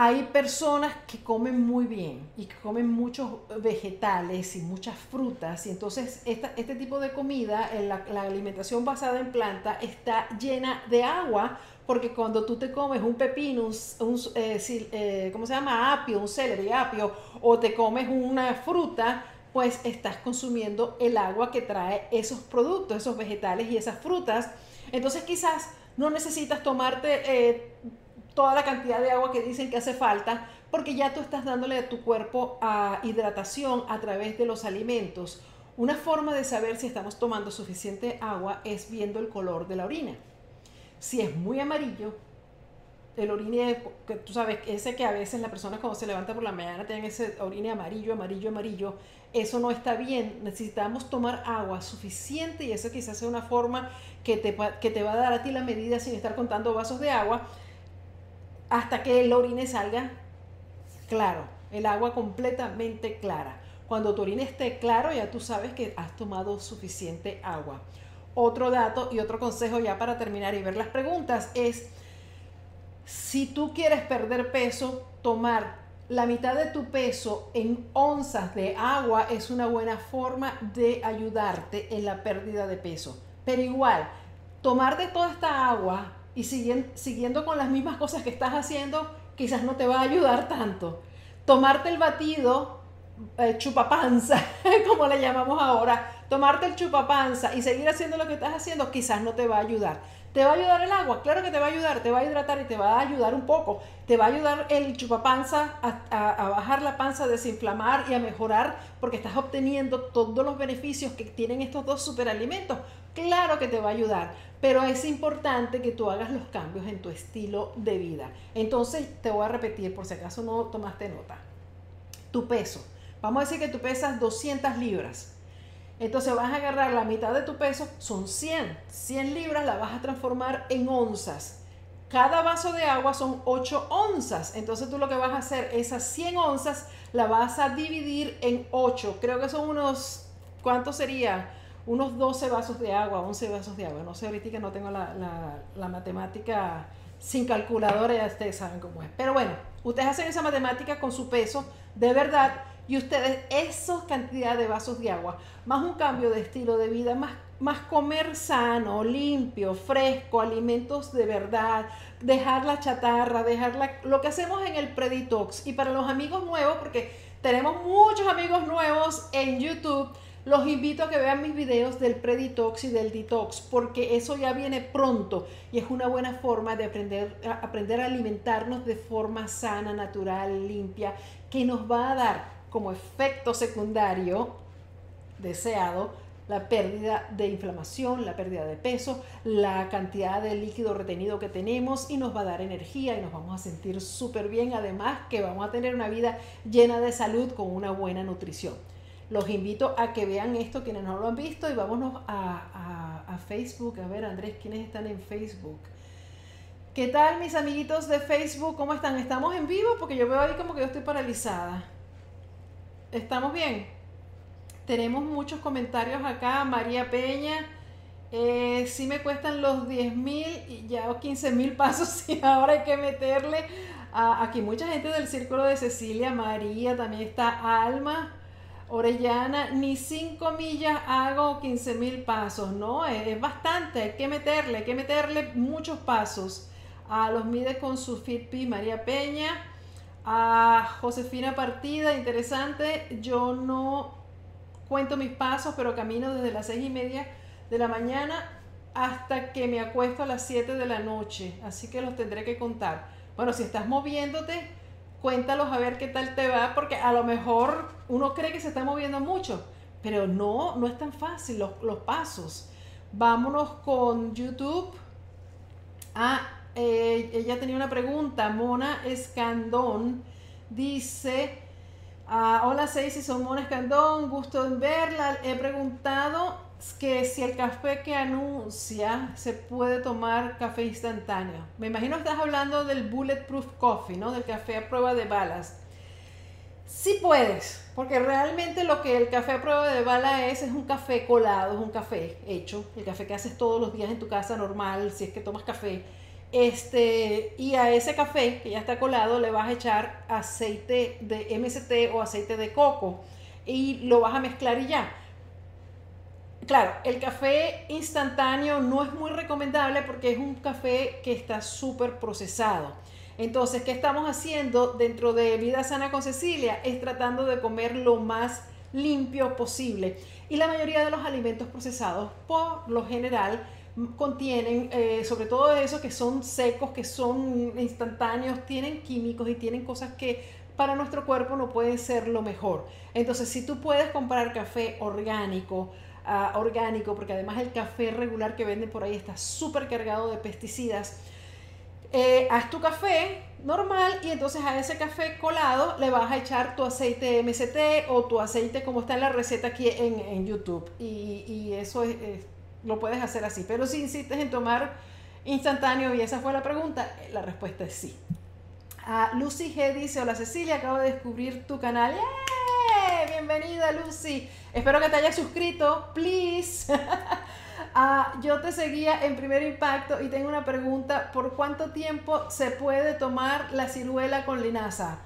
hay personas que comen muy bien y que comen muchos vegetales y muchas frutas y entonces este tipo de comida, la, alimentación basada en planta está llena de agua porque cuando tú te comes un pepino, un, eh, eh, ¿cómo se llama? Apio, un celery apio o te comes una fruta, pues estás consumiendo el agua que trae esos productos, esos vegetales y esas frutas. Entonces quizás no necesitas tomarte... Eh, toda la cantidad de agua que dicen que hace falta, porque ya tú estás dándole a tu cuerpo a hidratación a través de los alimentos. Una forma de saber si estamos tomando suficiente agua es viendo el color de la orina. Si es muy amarillo, el orine, que tú sabes, ese que a veces la persona cuando se levanta por la mañana tienen ese orine amarillo, amarillo, amarillo, eso no está bien. Necesitamos tomar agua suficiente y eso quizás sea una forma que te, que te va a dar a ti la medida sin estar contando vasos de agua hasta que el orine salga claro, el agua completamente clara. Cuando tu orine esté claro, ya tú sabes que has tomado suficiente agua. Otro dato y otro consejo ya para terminar y ver las preguntas es, si tú quieres perder peso, tomar la mitad de tu peso en onzas de agua es una buena forma de ayudarte en la pérdida de peso. Pero igual, tomar de toda esta agua y siguiendo, con las mismas cosas que estás haciendo, quizás no te va a ayudar tanto. Tomarte el batido eh, chupapanza, como le llamamos ahora, tomarte el chupapanza y seguir haciendo lo que estás haciendo, quizás no te va a ayudar. ¿Te va a ayudar el agua? Claro que te va a ayudar, te va a hidratar y te va a ayudar un poco. Te va a ayudar el chupapanza a, a, bajar la panza, a desinflamar y a mejorar porque estás obteniendo todos los beneficios que tienen estos dos superalimentos. Claro que te va a ayudar, pero es importante que tú hagas los cambios en tu estilo de vida. Entonces, te voy a repetir por si acaso no tomaste nota. Tu peso. Vamos a decir que tú pesas 200 libras. Entonces vas a agarrar la mitad de tu peso, son 100. 100 libras la vas a transformar en onzas. Cada vaso de agua son 8 onzas. Entonces tú lo que vas a hacer, esas 100 onzas la vas a dividir en 8. Creo que son unos, ¿cuánto sería? unos 12 vasos de agua, 11 vasos de agua. No sé, ahorita que no tengo la, matemática sin calculadora, ya ustedes saben cómo es. Pero bueno, ustedes hacen esa matemática con su peso de verdad y ustedes esa cantidad de vasos de agua, más un cambio de estilo de vida, más, más comer sano, limpio, fresco, alimentos de verdad, dejar la chatarra, dejar lo que hacemos en el preditox. Y para los amigos nuevos, porque tenemos muchos amigos nuevos en YouTube, los invito a que vean mis videos del preditox y del detox, porque eso ya viene pronto y es una buena forma de aprender aprender a alimentarnos de forma sana, natural, limpia, que nos va a dar como efecto secundario deseado la pérdida de inflamación, la pérdida de peso, la cantidad de líquido retenido que tenemos y nos va a dar energía y nos vamos a sentir súper bien. Además que vamos a tener una vida llena de salud con una buena nutrición. Los invito a que vean esto quienes no lo han visto y vámonos a, a, Facebook. A ver, Andrés, ¿quiénes están en Facebook? ¿Qué tal mis amiguitos de Facebook? ¿Cómo están? ¿Estamos en vivo? Porque yo veo ahí como que yo estoy paralizada. ¿Estamos bien? tenemos muchos comentarios acá. María Peña, eh, sí me cuestan los 10 mil y ya 15 mil pasos y ahora hay que meterle aquí mucha gente del círculo de Cecilia, María, también está Alma, Orellana, ni 5 millas hago 15 mil pasos, no, es, bastante, hay que meterle, hay que meterle muchos pasos. A los mide con su Fitbit María Peña, a Josefina Partida, interesante, yo no cuento mis pasos, pero camino desde las 6 y media de la mañana hasta que me acuesto a las 7 de la noche, así que los tendré que contar. Bueno, si estás moviéndote, cuéntalos a ver qué tal te va, porque a lo mejor uno cree que se está moviendo mucho, pero no, no es tan fácil los, los pasos. Vámonos con YouTube. Ah, eh, ella tenía una pregunta, Mona Escandón dice, ah, hola Ceci, soy Mona Escandón, gusto en verla. He preguntado que si el café que anuncia se puede tomar café instantáneo. Me imagino que estás hablando del Bulletproof Coffee, ¿no? Del café a prueba de balas. Sí puedes, porque realmente lo que el café a prueba de bala es es un café colado, es un café hecho, el café que haces todos los días en tu casa normal, si es que tomas café. Este, y a ese café que ya está colado le vas a echar aceite de MST o aceite de coco y lo vas a mezclar y ya Claro, el café instantáneo no es muy recomendable porque es un café que está súper procesado. Entonces, ¿qué estamos haciendo dentro de Vida Sana con Cecilia? Es tratando de comer lo más limpio posible. Y la mayoría de los alimentos procesados, por lo general, contienen, eh, sobre todo eso que son secos, que son instantáneos, tienen químicos y tienen cosas que para nuestro cuerpo no pueden ser lo mejor. Entonces, si tú puedes comprar café orgánico, orgánico, porque además el café regular que venden por ahí está súper cargado de pesticidas. Eh, haz tu café normal y entonces a ese café colado le vas a echar tu aceite MCT o tu aceite como está en la receta aquí en, YouTube. Y, eso es, lo puedes hacer así. Pero si insistes en tomar instantáneo y esa fue la pregunta, la respuesta es sí. a Lucy G dice, hola Cecilia, acabo de descubrir tu canal. Bienvenida Lucy. Espero que te hayas suscrito, please. Yo te seguía en primer impacto y tengo una pregunta. ¿Por cuánto tiempo se puede tomar la ciruela con linaza?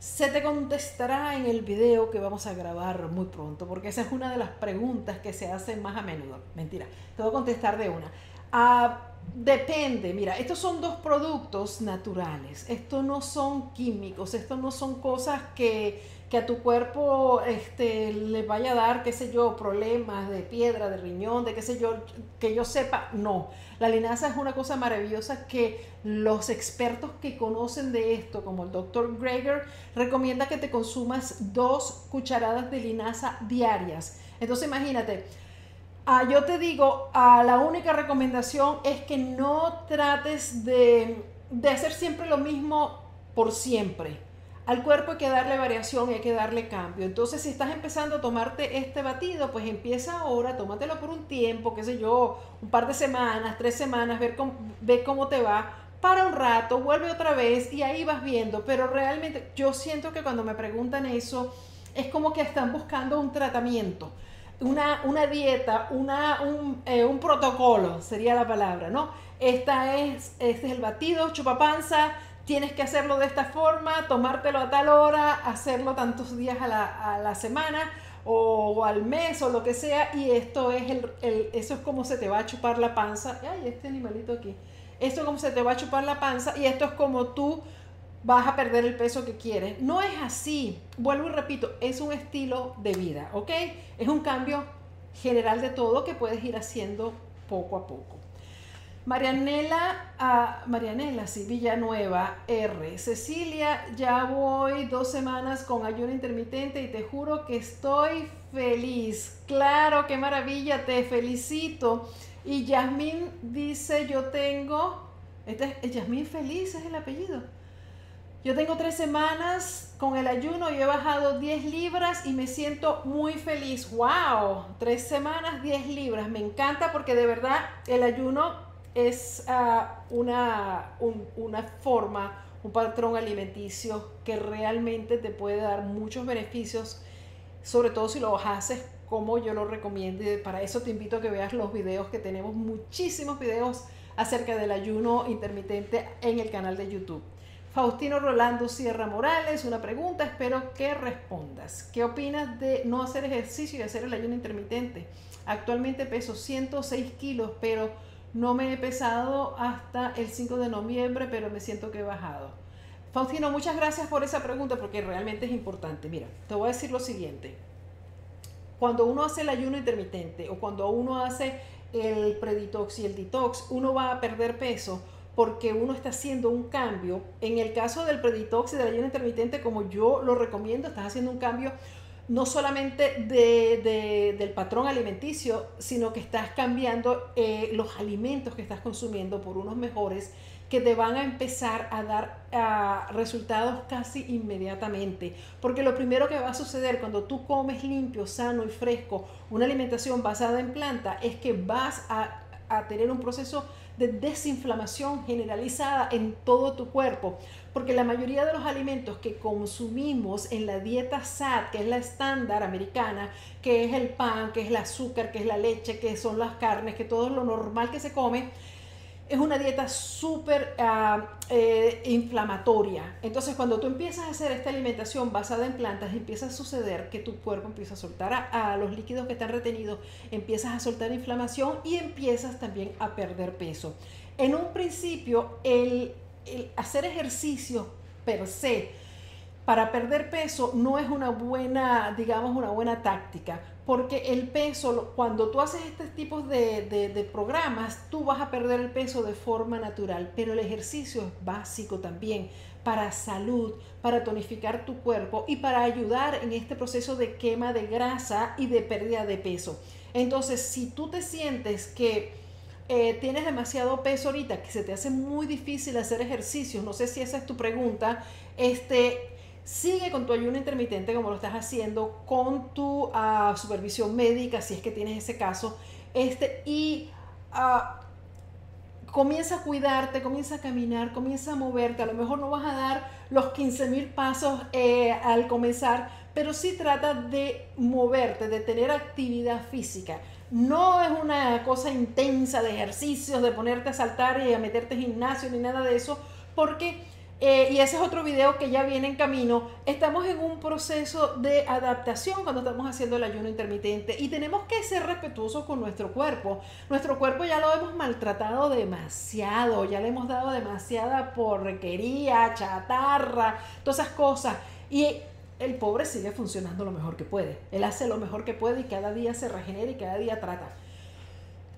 Se te contestará en el video que vamos a grabar muy pronto, porque esa es una de las preguntas que se hacen más a menudo. Mentira, te voy a contestar de una. Ah, depende, mira, estos son dos productos naturales, estos no son químicos, estos no son cosas que que a tu cuerpo este, le vaya a dar, qué sé yo, problemas de piedra, de riñón, de qué sé yo, que yo sepa, no. La linaza es una cosa maravillosa que los expertos que conocen de esto, como el doctor Greger, recomienda que te consumas dos cucharadas de linaza diarias. Entonces imagínate, ah, yo te digo, ah, la única recomendación es que no trates de, hacer siempre lo mismo por siempre al cuerpo hay que darle variación hay que darle cambio. Entonces, si estás empezando a tomarte este batido, pues empieza ahora, tómatelo por un tiempo, qué sé yo, un par de semanas, tres semanas, ver cómo, ve cómo te va. Para un rato, vuelve otra vez y ahí vas viendo. Pero realmente yo siento que cuando me preguntan eso, es como que están buscando un tratamiento. Una, una, dieta, una, un, eh, un, protocolo, sería la palabra, ¿no? Esta es, este es el batido, chupapanza, tienes que hacerlo de esta forma, tomártelo a tal hora, hacerlo tantos días a la, semana o, al mes o lo que sea, y esto es el, eso es como se te va a chupar la panza. Ay, este animalito aquí. Esto es como se te va a chupar la panza y esto es como tú vas a perder el peso que quieres. No es así. Vuelvo y repito, es un estilo de vida, ¿ok? Es un cambio general de todo que puedes ir haciendo poco a poco. Marianela, a Marianela, sí, Villanueva, R. Cecilia, ya voy dos semanas con ayuno intermitente y te juro que estoy feliz. Claro, qué maravilla, te felicito. Y Yasmín dice, yo tengo, este es Yasmín Feliz, es el apellido. Yo tengo tres semanas con el ayuno y he bajado 10 libras y me siento muy feliz. ¡Wow! Tres semanas, 10 libras. Me encanta porque de verdad el ayuno es ah, una, una forma, un patrón alimenticio que realmente te puede dar muchos beneficios, sobre todo si lo haces como yo lo recomiendo. Y para eso te invito a que veas los videos que tenemos, muchísimos videos acerca del ayuno intermitente en el canal de YouTube. Faustino Rolando Sierra Morales, una pregunta, espero que respondas. ¿Qué opinas de no hacer ejercicio y hacer el ayuno intermitente? Actualmente peso 106 kilos, pero no me he pesado hasta el 5 de noviembre, pero me siento que he bajado. Faustino, muchas gracias por esa pregunta porque realmente es importante. Mira, te voy a decir lo siguiente. Cuando uno hace el ayuno intermitente o cuando uno hace el preditox y el detox, uno va a perder peso porque uno está haciendo un cambio. En el caso del preditox y del ayuno intermitente, como yo lo recomiendo, estás haciendo un cambio no solamente del patrón alimenticio, sino que estás cambiando eh, los alimentos que estás consumiendo por unos mejores que te van a empezar a dar resultados casi inmediatamente. Porque lo primero que va a suceder cuando tú comes limpio, sano y fresco, una alimentación basada en planta, es que vas a tener un proceso de desinflamación generalizada en todo tu cuerpo, porque la mayoría de los alimentos que consumimos en la dieta SAT, que es la estándar americana, que es el pan, que es el azúcar, que es la leche, que son las carnes, que todo lo normal que se come, es una dieta súper ah, eh, inflamatoria. Entonces, cuando tú empiezas a hacer esta alimentación basada en plantas, empieza a suceder que tu cuerpo empieza a soltar a, los líquidos que están retenidos, empiezas a soltar inflamación y empiezas también a perder peso. En un principio, el, el hacer ejercicio per se para perder peso no es una buena, digamos, una buena táctica, porque el peso, cuando tú haces este tipo de, de, programas, tú vas a perder el peso de forma natural, pero el ejercicio es básico también para salud, para tonificar tu cuerpo y para ayudar en este proceso de quema de grasa y de pérdida de peso. Entonces, si tú te sientes que eh, tienes demasiado peso ahorita, que se te hace muy difícil hacer ejercicios, no sé si esa es tu pregunta, este, Sigue con tu ayuno intermitente como lo estás haciendo, con tu ah, supervisión médica, si es que tienes ese caso, este, y ah, comienza a cuidarte, comienza a caminar, comienza a moverte. A lo mejor no vas a dar los 15 mil pasos eh, al comenzar, pero sí trata de moverte, de tener actividad física. No es una cosa intensa de ejercicios, de ponerte a saltar y a meterte en gimnasio ni nada de eso, porque eh, y ese es otro video que ya viene en camino. Estamos en un proceso de adaptación cuando estamos haciendo el ayuno intermitente y tenemos que ser respetuosos con nuestro cuerpo. Nuestro cuerpo ya lo hemos maltratado demasiado, ya le hemos dado demasiada porquería, chatarra, todas esas cosas. Y el pobre sigue funcionando lo mejor que puede. Él hace lo mejor que puede y cada día se regenera y cada día trata.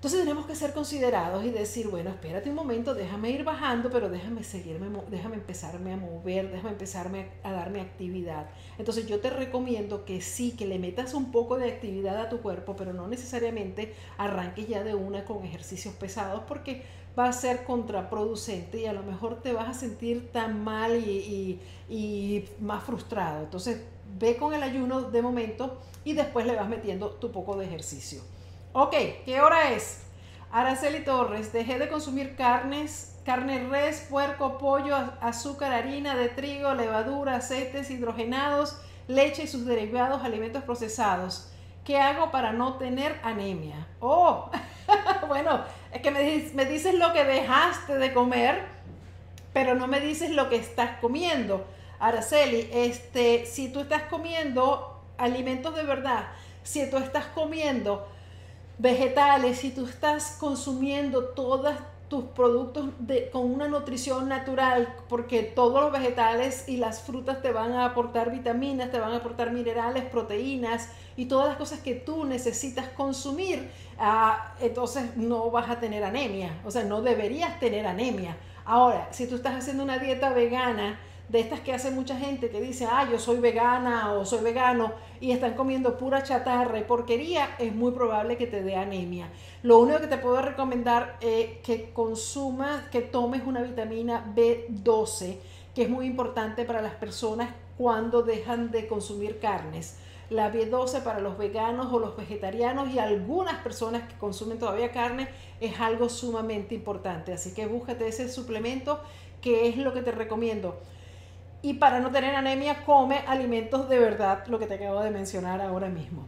Entonces tenemos que ser considerados y decir, bueno, espérate un momento, déjame ir bajando, pero déjame seguirme, déjame empezarme a mover, déjame empezarme a darme actividad. Entonces yo te recomiendo que sí, que le metas un poco de actividad a tu cuerpo, pero no necesariamente arranques ya de una con ejercicios pesados porque va a ser contraproducente y a lo mejor te vas a sentir tan mal y, y más frustrado. Entonces ve con el ayuno de momento y después le vas metiendo tu poco de ejercicio. Ok, ¿qué hora es? Araceli Torres, dejé de consumir carnes, carne res, puerco, pollo, azúcar, harina de trigo, levadura, aceites hidrogenados, leche y sus derivados, alimentos procesados. ¿Qué hago para no tener anemia? Oh, bueno, es que me, me dices lo que dejaste de comer, pero no me dices lo que estás comiendo. Araceli, este, si tú estás comiendo alimentos de verdad, si tú estás comiendo vegetales, si tú estás consumiendo todos tus productos de, con una nutrición natural, porque todos los vegetales y las frutas te van a aportar vitaminas, te van a aportar minerales, proteínas y todas las cosas que tú necesitas consumir, ah, entonces no vas a tener anemia, o sea, no deberías tener anemia. Ahora, si tú estás haciendo una dieta vegana, de estas que hace mucha gente que dice, ah, yo soy vegana o soy vegano y están comiendo pura chatarra y porquería, es muy probable que te dé anemia. Lo único que te puedo recomendar es que consumas, que tomes una vitamina B12, que es muy importante para las personas cuando dejan de consumir carnes. La B12 para los veganos o los vegetarianos y algunas personas que consumen todavía carne es algo sumamente importante. Así que búscate ese suplemento que es lo que te recomiendo y para no tener anemia, come alimentos de verdad, lo que te acabo de mencionar ahora mismo.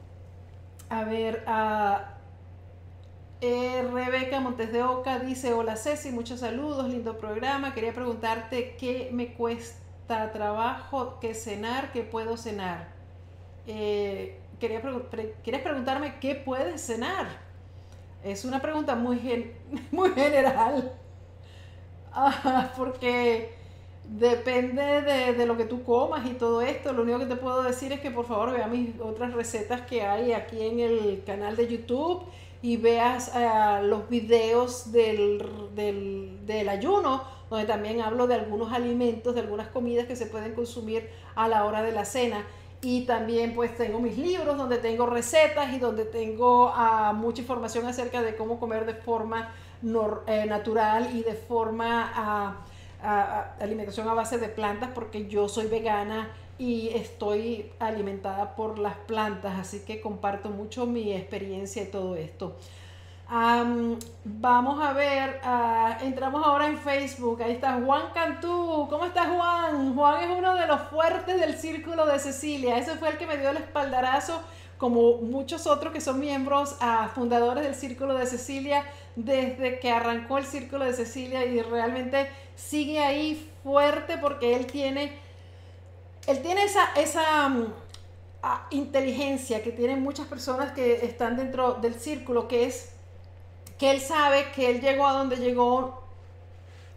a ver, a Rebeca Montes de Oca dice, hola Ceci, muchos saludos, lindo programa. Quería preguntarte qué me cuesta trabajo, qué cenar, qué puedo cenar. Eh, ¿Quieres preguntarme qué puedes cenar? Es una pregunta muy, muy general. Ah, porque depende de, de, lo que tú comas y todo esto. Lo único que te puedo decir es que por favor vea mis otras recetas que hay aquí en el canal de YouTube y veas eh, los videos del, del, ayuno, donde también hablo de algunos alimentos, de algunas comidas que se pueden consumir a la hora de la cena. Y también pues tengo mis libros donde tengo recetas y donde tengo ah, mucha información acerca de cómo comer de forma eh, natural y de forma alimentación a base de plantas porque yo soy vegana y estoy alimentada por las plantas, así que comparto mucho mi experiencia y todo esto. vamos a ver, ah, entramos ahora en Facebook, ahí está Juan Cantú, ¿cómo está Juan? Juan es uno de los fuertes del Círculo de Cecilia, ese fue el que me dio el espaldarazo, como muchos otros que son miembros uh, fundadores del Círculo de Cecilia, desde que arrancó el Círculo de Cecilia y realmente sigue ahí fuerte porque él tiene él tiene esa, esa mm, inteligencia que tienen muchas personas que están dentro del círculo, que es que él sabe que él llegó a donde llegó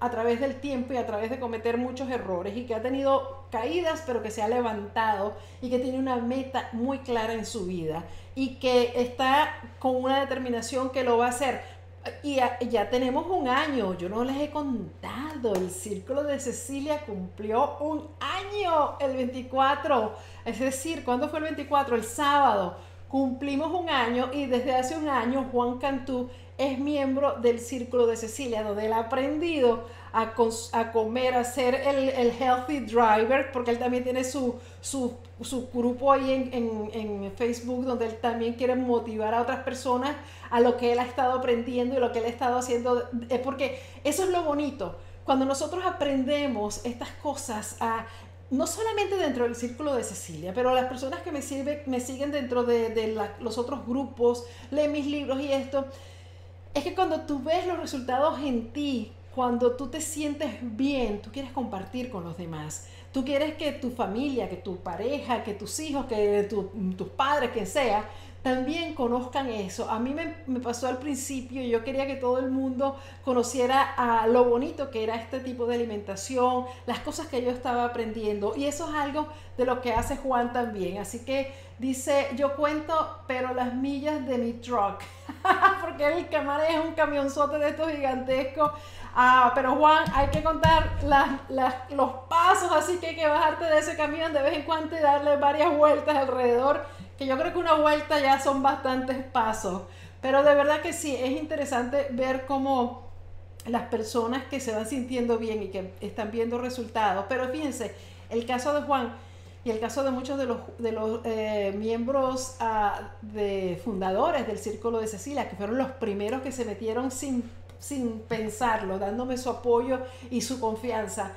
a través del tiempo y a través de cometer muchos errores y que ha tenido caídas pero que se ha levantado y que tiene una meta muy clara en su vida y que está con una determinación que lo va a hacer y ya, tenemos un año, yo no les he contado, el Círculo de Cecilia cumplió un año el 24, es decir, ¿cuándo fue el 24? El sábado. Cumplimos un año y desde hace un año Juan Cantú es miembro del Círculo de Cecilia, donde él ha aprendido a, a comer, a ser el, el, healthy driver, porque él también tiene su, su, su grupo ahí en, en, en, Facebook, donde él también quiere motivar a otras personas a lo que él ha estado aprendiendo y lo que él ha estado haciendo, es porque eso es lo bonito. Cuando nosotros aprendemos estas cosas, a, no solamente dentro del círculo de Cecilia, pero las personas que me, sirve, me siguen dentro de, de los otros grupos, leen mis libros y esto, es que cuando tú ves los resultados en ti, cuando tú te sientes bien, tú quieres compartir con los demás. Tú quieres que tu familia, que tu pareja, que tus hijos, que tus padres, quien sea, también conozcan eso. A mí me, pasó al principio, yo quería que todo el mundo conociera a lo bonito que era este tipo de alimentación, las cosas que yo estaba aprendiendo. Y eso es algo de lo que hace Juan también. Así que dice, yo cuento, pero las millas de mi truck, porque el que es un camionzote de estos gigantescos. Ah, pero Juan, hay que contar los pasos, así que hay que bajarte de ese camión de vez en cuando y darle varias vueltas alrededor que yo creo que una vuelta ya son bastantes pasos, pero de verdad que sí, es interesante ver cómo las personas que se van sintiendo bien y que están viendo resultados, pero fíjense, el caso de Juan y el caso de muchos de los, de los eh, miembros ah, de fundadores del Círculo de Cecilia, que fueron los primeros que se metieron sin, sin pensarlo, dándome su apoyo y su confianza.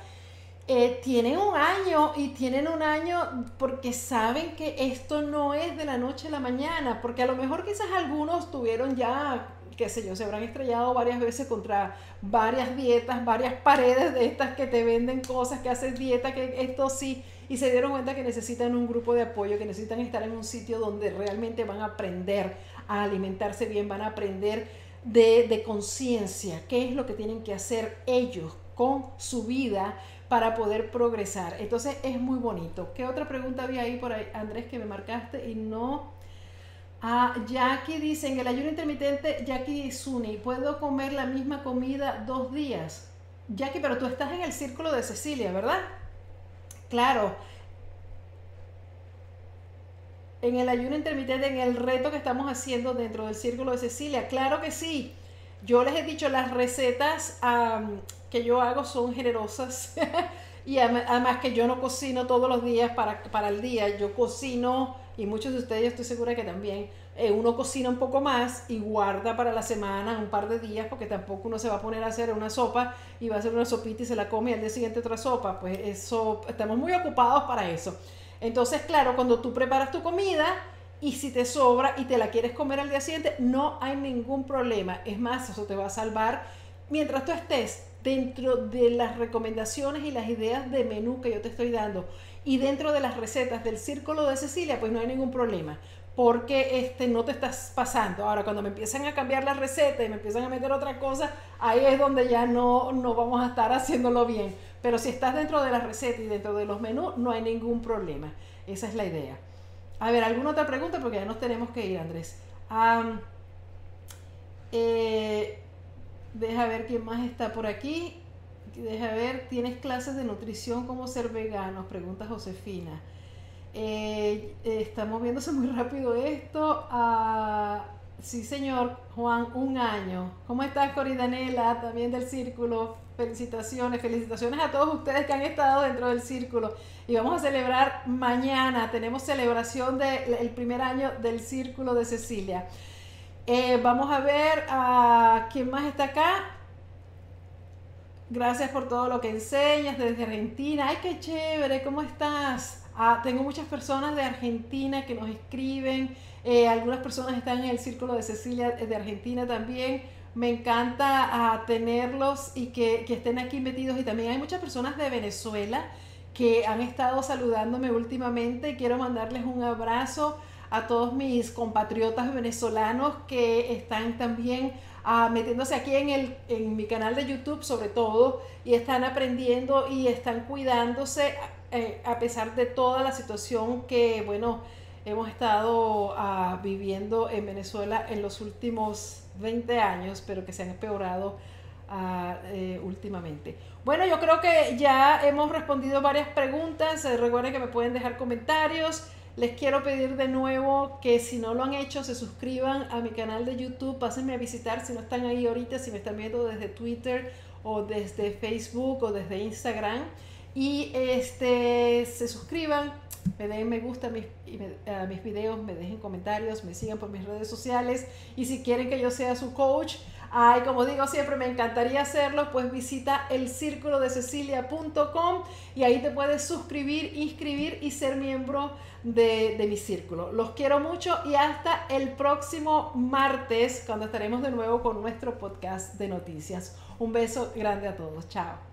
Eh, tienen un año y tienen un año porque saben que esto no es de la noche a la mañana, porque a lo mejor quizás algunos tuvieron ya, qué sé yo, se habrán estrellado varias veces contra varias dietas, varias paredes de estas que te venden cosas, que haces dieta, que esto sí, y se dieron cuenta que necesitan un grupo de apoyo, que necesitan estar en un sitio donde realmente van a aprender a alimentarse bien, van a aprender de, de conciencia, qué es lo que tienen que hacer ellos con su vida para poder progresar. Entonces es muy bonito. ¿Qué otra pregunta había ahí por ahí, Andrés, que me marcaste y no? Ah, Jackie dice, en el ayuno intermitente, Jackie Suni, ¿puedo comer la misma comida dos días? Jackie, pero tú estás en el círculo de Cecilia, ¿verdad? Claro. En el ayuno intermitente, en el reto que estamos haciendo dentro del círculo de Cecilia, claro que sí. Yo les he dicho las recetas que yo hago son generosas y además que yo no cocino todos los días para, para el día, yo cocino y muchos de ustedes estoy segura que también eh, uno cocina un poco más y guarda para la semana un par de días porque tampoco uno se va a poner a hacer una sopa y va a hacer una sopita y se la come y al día siguiente otra sopa, pues eso, estamos muy ocupados para eso. Entonces, claro, cuando tú preparas tu comida, y si te sobra y te la quieres comer al día siguiente, no hay ningún problema. Es más, eso te va a salvar mientras tú estés dentro de las recomendaciones y las ideas de menú que yo te estoy dando y dentro de las recetas del círculo de Cecilia, pues no hay ningún problema porque este, no te estás pasando. Ahora, cuando me empiezan a cambiar la receta y me empiezan a meter otra cosa, ahí es donde ya no, no vamos a estar haciéndolo bien. Pero si estás dentro de la receta y dentro de los menús, no hay ningún problema. Esa es la idea. A ver, ¿alguna otra pregunta? Porque ya nos tenemos que ir, Andrés. Eh, deja ver quién más está por aquí. Deja ver, ¿tienes clases de nutrición? ¿Cómo ser vegano? Pregunta Josefina. Eh, estamos viéndose muy rápido esto. Ah, sí, señor Juan, un año. ¿Cómo estás, Coridanela? También del círculo. Felicitaciones, felicitaciones a todos ustedes que han estado dentro del círculo. Y vamos a celebrar mañana. Tenemos celebración del primer año del círculo de Cecilia. Eh, vamos a ver a quién más está acá. Gracias por todo lo que enseñas desde Argentina. Ay, qué chévere, ¿cómo estás? Ah, tengo muchas personas de Argentina que nos escriben. Eh, algunas personas están en el círculo de Cecilia de Argentina también. Me encanta ah, tenerlos y que, que, estén aquí metidos. Y también hay muchas personas de Venezuela que han estado saludándome últimamente. Quiero mandarles un abrazo a todos mis compatriotas venezolanos que están también ah, metiéndose aquí en, el, en mi canal de YouTube sobre todo y están aprendiendo y están cuidándose eh, a pesar de toda la situación que, bueno, hemos estado ah, viviendo en Venezuela en los últimos 20 años, pero que se han empeorado ah, eh, últimamente. Bueno, yo creo que ya hemos respondido varias preguntas. Eh, recuerden que me pueden dejar comentarios. Les quiero pedir de nuevo que si no lo han hecho, se suscriban a mi canal de YouTube, pásenme a visitar si no están ahí ahorita, si me están viendo desde Twitter o desde Facebook o desde Instagram. Y este, se suscriban, me den me gusta mis, mis videos, me dejen comentarios, me sigan por mis redes sociales. Y si quieren que yo sea su coach, Ay, como digo siempre, me encantaría hacerlo, pues visita el círculo de cecilia.com y ahí te puedes suscribir, inscribir y ser miembro de, de mi círculo. Los quiero mucho y hasta el próximo martes, cuando estaremos de nuevo con nuestro podcast de noticias. Un beso grande a todos. Chao.